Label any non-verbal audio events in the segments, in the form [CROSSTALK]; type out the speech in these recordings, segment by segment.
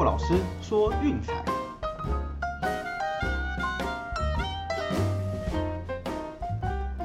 骆老师说运彩。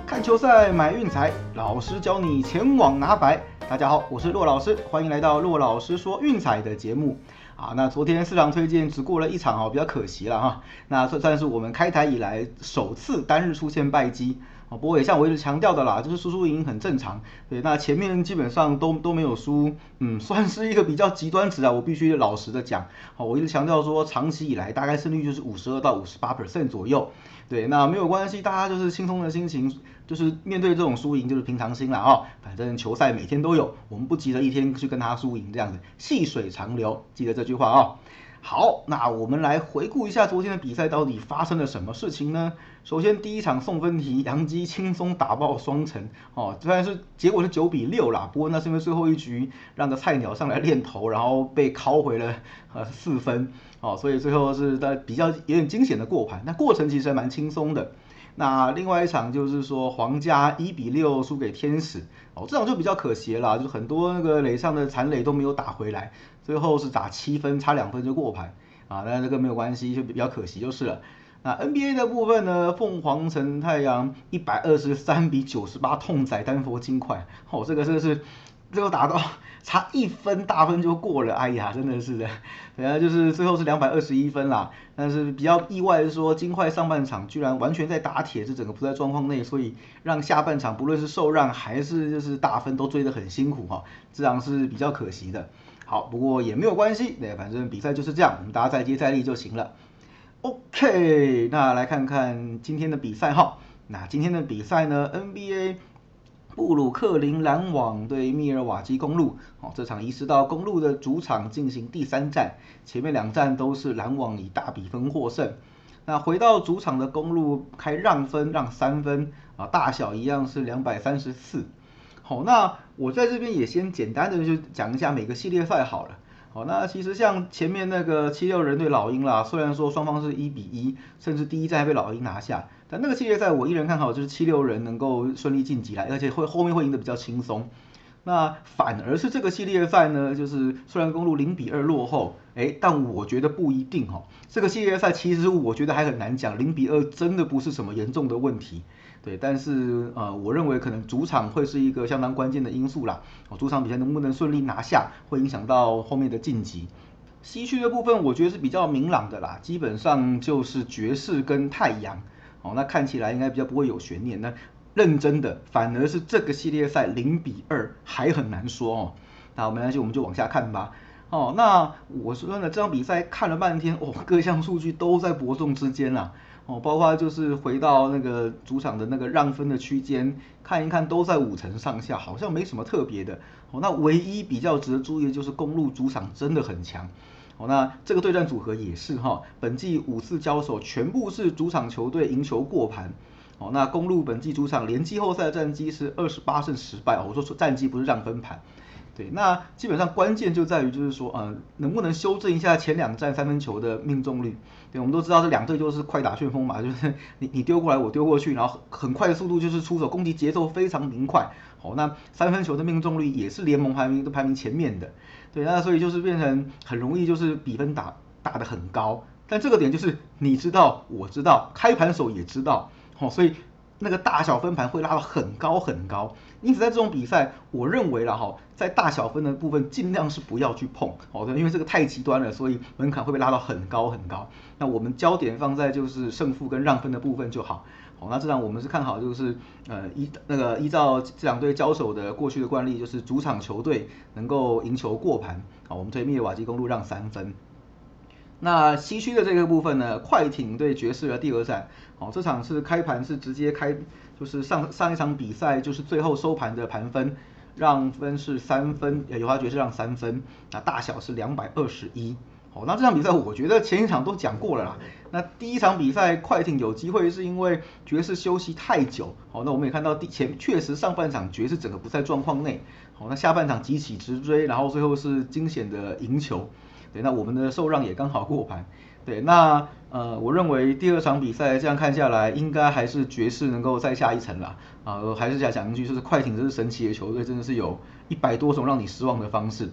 看球赛买运彩，老师教你前往拿白。大家好，我是骆老师，欢迎来到骆老师说运彩的节目。啊，那昨天市场推荐只过了一场哦，比较可惜了哈。那算算是我们开台以来首次单日出现败绩。不过也像我一直强调的啦，就是输输赢很正常。对，那前面基本上都都没有输，嗯，算是一个比较极端值啊。我必须老实的讲，好，我一直强调说，长期以来大概胜率就是五十二到五十八 percent 左右。对，那没有关系，大家就是轻松的心情，就是面对这种输赢就是平常心了啊。反正球赛每天都有，我们不急着一天去跟他输赢这样子，细水长流，记得这句话啊。好，那我们来回顾一下昨天的比赛到底发生了什么事情呢？首先第一场送分题，杨基轻松打爆双城。哦，虽然是结果是九比六啦，不过那是因为最后一局让个菜鸟上来练头，然后被拷回了呃四分。哦，所以最后是在比较有点惊险的过盘，那过程其实还蛮轻松的。那另外一场就是说皇家一比六输给天使。哦，这场就比较可惜了，就是很多那个垒上的残垒都没有打回来，最后是打七分，差两分就过牌啊，但这个没有关系，就比较可惜就是了。那 NBA 的部分呢，凤凰城太阳一百二十三比九十八痛宰丹佛金块，哦，这个真的是。最后打到 [LAUGHS] 差一分大分就过了，哎呀，真的是的，等下就是最后是两百二十一分啦。但是比较意外的是说，金块上半场居然完全在打铁，是整个不在状况内，所以让下半场不论是受让还是就是大分都追得很辛苦哈，这样是比较可惜的。好，不过也没有关系，对，反正比赛就是这样，我们大家再接再厉就行了。OK，那来看看今天的比赛哈，那今天的比赛呢，NBA。布鲁克林篮网对密尔瓦基公路，哦，这场移师到公路的主场进行第三战，前面两战都是篮网以大比分获胜。那回到主场的公路开让分让三分，啊，大小一样是两百三十四。好，那我在这边也先简单的就讲一下每个系列赛好了。好，那其实像前面那个七六人对老鹰啦，虽然说双方是一比一，甚至第一战还被老鹰拿下。但那个系列赛我依然看好，就是七六人能够顺利晋级来，而且会后面会赢得比较轻松。那反而是这个系列赛呢，就是虽然公路零比二落后，哎，但我觉得不一定哈。这个系列赛其实我觉得还很难讲，零比二真的不是什么严重的问题。对，但是呃，我认为可能主场会是一个相当关键的因素啦。哦，主场比赛能不能顺利拿下，会影响到后面的晋级。西区的部分我觉得是比较明朗的啦，基本上就是爵士跟太阳。哦，那看起来应该比较不会有悬念。那认真的，反而是这个系列赛零比二还很难说哦。那没关系，我们就往下看吧。哦，那我说呢，这场比赛看了半天，哦，各项数据都在伯仲之间啦。哦，包括就是回到那个主场的那个让分的区间看一看，都在五成上下，好像没什么特别的。哦，那唯一比较值得注意的就是公路主场真的很强。哦，那这个对战组合也是哈，本季五次交手全部是主场球队赢球过盘。哦，那公路本季主场连季后赛的战绩是二十八胜十败。哦我说说战绩不是让分盘。对，那基本上关键就在于就是说，呃，能不能修正一下前两站三分球的命中率？对，我们都知道这两队就是快打旋风嘛，就是你你丢过来我丢过去，然后很快的速度就是出手，攻击节奏非常明快。好，那三分球的命中率也是联盟排名都排名前面的。对，那所以就是变成很容易就是比分打打得很高，但这个点就是你知道，我知道，开盘手也知道，好，所以。那个大小分盘会拉到很高很高，因此在这种比赛，我认为了哈，在大小分的部分尽量是不要去碰，好的，因为这个太极端了，所以门槛会被拉到很高很高。那我们焦点放在就是胜负跟让分的部分就好。好，那这样我们是看好就是呃依那个依照这两队交手的过去的惯例，就是主场球队能够赢球过盘。好，我们推密瓦基公路让三分。那西区的这个部分呢，快艇对爵士的第二战，哦，这场是开盘是直接开，就是上上一场比赛就是最后收盘的盘分，让分是三分，有花爵士让三分，那大小是两百二十一，哦，那这场比赛我觉得前一场都讲过了啦，那第一场比赛快艇有机会是因为爵士休息太久，好，那我们也看到第前确实上半场爵士整个不在状况内，好，那下半场急起直追，然后最后是惊险的赢球。对，那我们的受让也刚好过盘。对，那呃，我认为第二场比赛这样看下来，应该还是爵士能够再下一层啦。啊，还是想讲一句，就是快艇这是神奇的球队，真的是有一百多种让你失望的方式。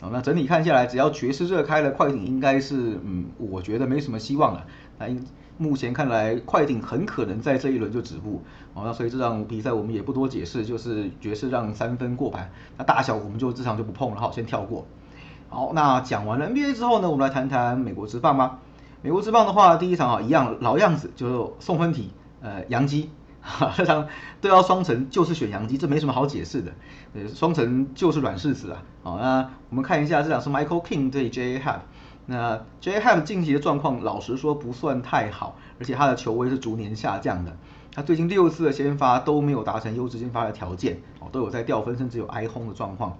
哦，那整体看下来，只要爵士热开了，快艇应该是，嗯，我觉得没什么希望了。那目前看来，快艇很可能在这一轮就止步。哦，那所以这场比赛我们也不多解释，就是爵士让三分过盘。那大小我们就这场就不碰了，好，先跳过。好，那讲完了 NBA 之后呢，我们来谈谈美国职棒吧。美国职棒的话，第一场啊，一样老样子，就是送分题，呃，杨基。这场对到双城就是选杨基，这没什么好解释的。呃，双城就是软柿子啊。好，那我们看一下这场是 Michael King 对 J. Hap。那 J. Happ 近期的状况，老实说不算太好，而且他的球威是逐年下降的。他最近六次的先发都没有达成优质先发的条件，哦，都有在掉分，甚至有挨轰的状况。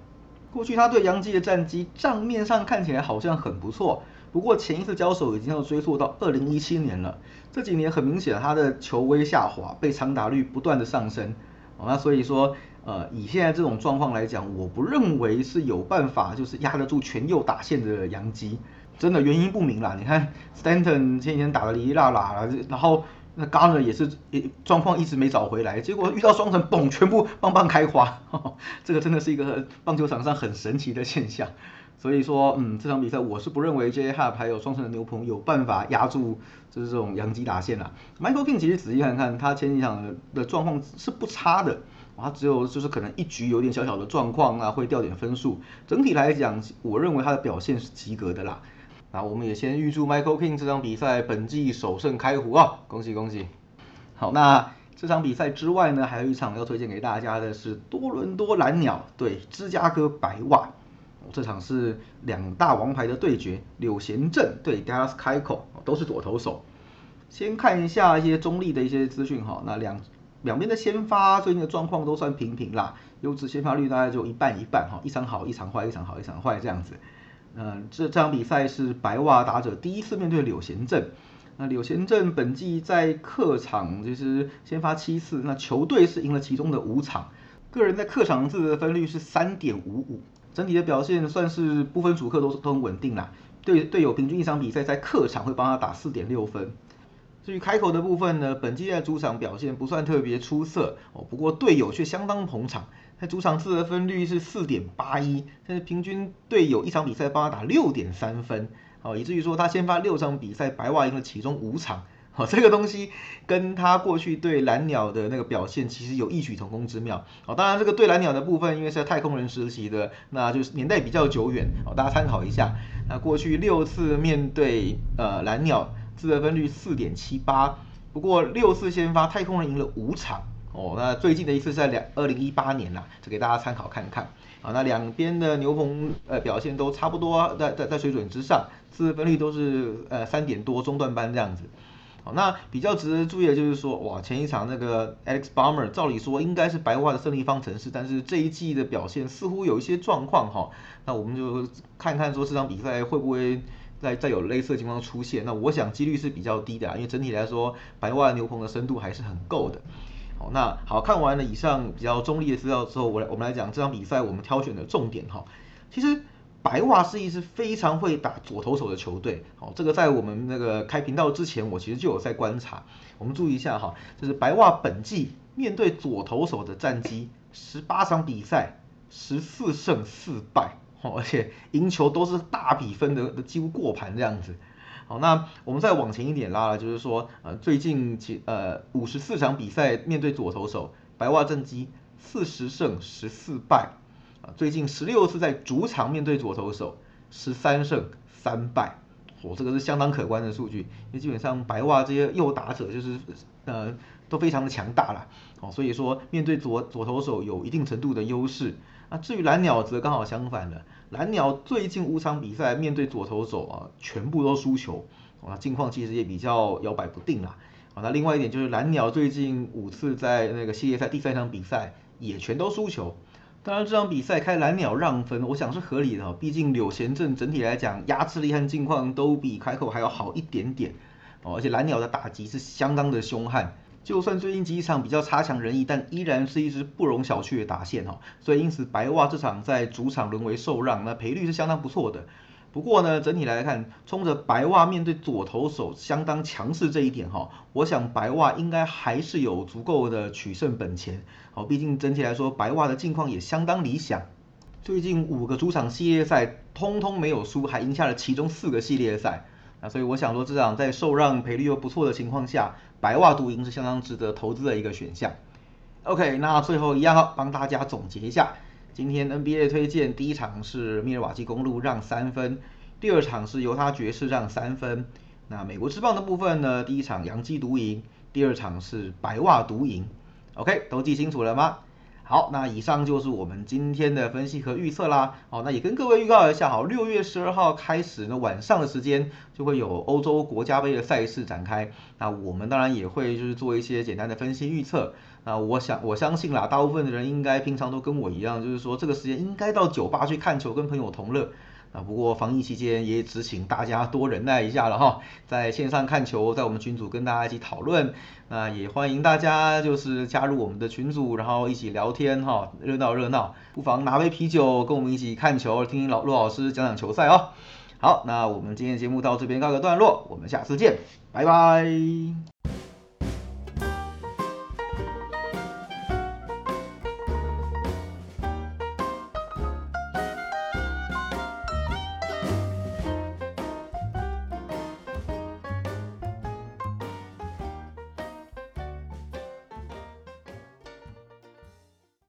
过去他对杨基的战绩账面上看起来好像很不错。不过前一次交手已经要追溯到二零一七年了，这几年很明显他的球威下滑，被长打率不断的上升，哦，那所以说，呃，以现在这种状况来讲，我不认为是有办法就是压得住全右打线的杨基，真的原因不明啦。你看 Stanton 前几天打的哩哩啦啦，然后那 Garner 也是状况一直没找回来，结果遇到双城，嘣，全部棒棒开花，[LAUGHS] 这个真的是一个棒球场上很神奇的现象。所以说，嗯，这场比赛我是不认为 J. Hub 还有双城的牛棚有办法压住，就是这种洋基打线啦。Michael King 其实仔细看看，他前几场的状况是不差的，他只有就是可能一局有点小小的状况啊，会掉点分数。整体来讲，我认为他的表现是及格的啦。那我们也先预祝 Michael King 这场比赛本季首胜开胡啊，恭喜恭喜！好，那这场比赛之外呢，还有一场要推荐给大家的是多伦多蓝鸟对芝加哥白袜。这场是两大王牌的对决，柳贤镇对 Dallas 开口都是左投手。先看一下一些中立的一些资讯哈，那两两边的先发最近的状况都算平平啦，优质先发率大概就一半一半哈，一场好一场坏，一场好一场坏这样子。嗯，这这场比赛是白袜打者第一次面对柳贤镇，那柳贤镇本季在客场就是先发七次，那球队是赢了其中的五场，个人在客场自得分率是三点五五。整体的表现算是不分主客都都很稳定啦。队队友平均一场比赛在客场会帮他打四点六分。至于开口的部分呢，本季在主场表现不算特别出色哦，不过队友却相当捧场，在主场自得分率是四点八一，但是平均队友一场比赛帮他打六点三分哦，以至于说他先发六场比赛，白袜赢了其中五场。哦，这个东西跟他过去对蓝鸟的那个表现其实有异曲同工之妙。哦，当然这个对蓝鸟的部分，因为是在太空人时期的，那就是年代比较久远。哦，大家参考一下。那过去六次面对呃蓝鸟，自得分率四点七八，不过六次先发，太空人赢了五场。哦，那最近的一次是在两二零一八年啦，就给大家参考看看。啊，那两边的牛棚呃表现都差不多，在在在水准之上，自分率都是呃三点多中段班这样子。好，那比较值得注意的就是说，哇，前一场那个 Alex b a m e r 照理说应该是白袜的胜利方程式，但是这一季的表现似乎有一些状况哈。那我们就看看说这场比赛会不会再再有类似的情况出现。那我想几率是比较低的，因为整体来说白袜牛棚的深度还是很够的。那好看完了以上比较中立的资料之后，我来我们来讲这场比赛我们挑选的重点哈。其实。白袜是一支非常会打左投手的球队，好，这个在我们那个开频道之前，我其实就有在观察。我们注意一下哈，就是白袜本季面对左投手的战绩，十八场比赛十四胜四败，而且赢球都是大比分的，几乎过盘这样子。好，那我们再往前一点拉了，就是说，呃，最近几呃五十四场比赛面对左投手，白袜战绩四十胜十四败。啊，最近十六次在主场面对左投手，十三胜三败，哦，这个是相当可观的数据。因为基本上白袜这些右打者就是呃都非常的强大了，哦，所以说面对左左投手有一定程度的优势。那至于蓝鸟则刚好相反了，蓝鸟最近五场比赛面对左投手啊，全部都输球，啊，近况其实也比较摇摆不定啦。啊，那另外一点就是蓝鸟最近五次在那个系列赛第三场比赛也全都输球。当然，这场比赛开蓝鸟让分，我想是合理的。毕竟柳贤镇整体来讲压制力和境况都比开口还要好一点点哦。而且蓝鸟的打击是相当的凶悍，就算最近几场比较差强人意，但依然是一支不容小觑的打线哈。所以因此白袜这场在主场沦为受让，那赔率是相当不错的。不过呢，整体来看，冲着白袜面对左投手相当强势这一点哈，我想白袜应该还是有足够的取胜本钱。好，毕竟整体来说，白袜的境况也相当理想。最近五个主场系列赛通通没有输，还赢下了其中四个系列赛。那所以我想说，这场在受让赔率又不错的情况下，白袜独赢是相当值得投资的一个选项。OK，那最后一样帮大家总结一下，今天 NBA 推荐第一场是密尔瓦基公路让三分，第二场是犹他爵士让三分。那美国之棒的部分呢，第一场洋基独赢，第二场是白袜独赢。OK，都记清楚了吗？好，那以上就是我们今天的分析和预测啦。好，那也跟各位预告一下，好，六月十二号开始呢，晚上的时间就会有欧洲国家杯的赛事展开。那我们当然也会就是做一些简单的分析预测。那我想我相信啦，大部分的人应该平常都跟我一样，就是说这个时间应该到酒吧去看球，跟朋友同乐。啊，不过防疫期间也只请大家多忍耐一下了哈，在线上看球，在我们群组跟大家一起讨论，那也欢迎大家就是加入我们的群组，然后一起聊天哈，热闹热闹，不妨拿杯啤酒跟我们一起看球，听听老陆老师讲讲球赛哦。好，那我们今天节目到这边告个段落，我们下次见，拜拜。